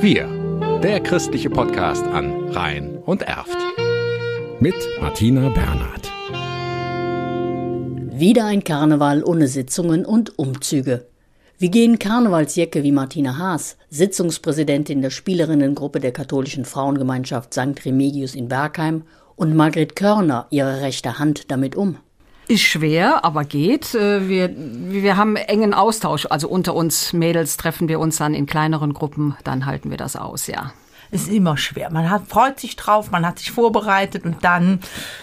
Wir, der christliche Podcast an Rhein und Erft. Mit Martina Bernhard. Wieder ein Karneval ohne Sitzungen und Umzüge. Wie gehen Karnevalsjäcke wie Martina Haas, Sitzungspräsidentin der Spielerinnengruppe der katholischen Frauengemeinschaft St. Remigius in Bergheim, und Margret Körner, ihre rechte Hand, damit um? Ist schwer, aber geht. Äh, wir, wir haben engen Austausch. Also unter uns Mädels treffen wir uns dann in kleineren Gruppen, dann halten wir das aus, ja. Es ist immer schwer. Man hat, freut sich drauf, man hat sich vorbereitet und dann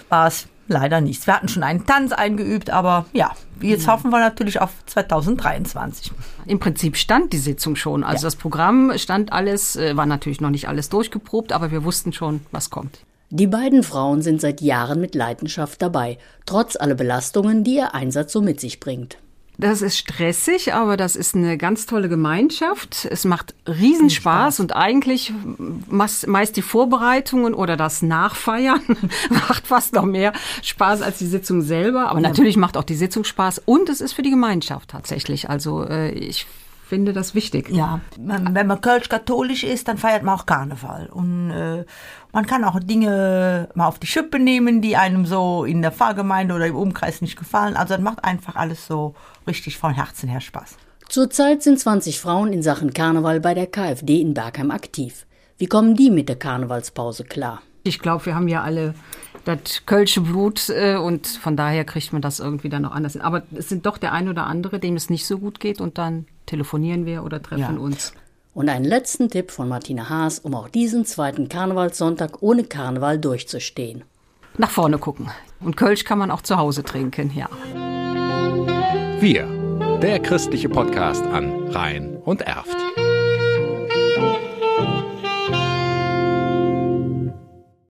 war es leider nichts. Wir hatten schon einen Tanz eingeübt, aber ja, jetzt hoffen wir natürlich auf 2023. Im Prinzip stand die Sitzung schon. Also ja. das Programm stand alles, äh, war natürlich noch nicht alles durchgeprobt, aber wir wussten schon, was kommt. Die beiden Frauen sind seit Jahren mit Leidenschaft dabei, trotz aller Belastungen, die ihr Einsatz so mit sich bringt. Das ist stressig, aber das ist eine ganz tolle Gemeinschaft. Es macht Riesenspaß und eigentlich meist die Vorbereitungen oder das Nachfeiern macht fast noch mehr Spaß als die Sitzung selber. Aber natürlich macht auch die Sitzung Spaß und es ist für die Gemeinschaft tatsächlich. Also äh, ich finde das wichtig. Ja, wenn man kölsch-katholisch ist, dann feiert man auch Karneval. Und äh, man kann auch Dinge mal auf die Schippe nehmen, die einem so in der Pfarrgemeinde oder im Umkreis nicht gefallen. Also das macht einfach alles so richtig von Herzen her Spaß. Zurzeit sind 20 Frauen in Sachen Karneval bei der KfD in Bergheim aktiv. Wie kommen die mit der Karnevalspause klar? Ich glaube, wir haben ja alle das kölsche Blut äh, und von daher kriegt man das irgendwie dann noch anders hin. Aber es sind doch der ein oder andere, dem es nicht so gut geht und dann telefonieren wir oder treffen ja. uns. Und einen letzten Tipp von Martina Haas, um auch diesen zweiten Karnevalssonntag ohne Karneval durchzustehen. Nach vorne gucken. Und Kölsch kann man auch zu Hause trinken, ja. Wir, der christliche Podcast an Rhein und Erft.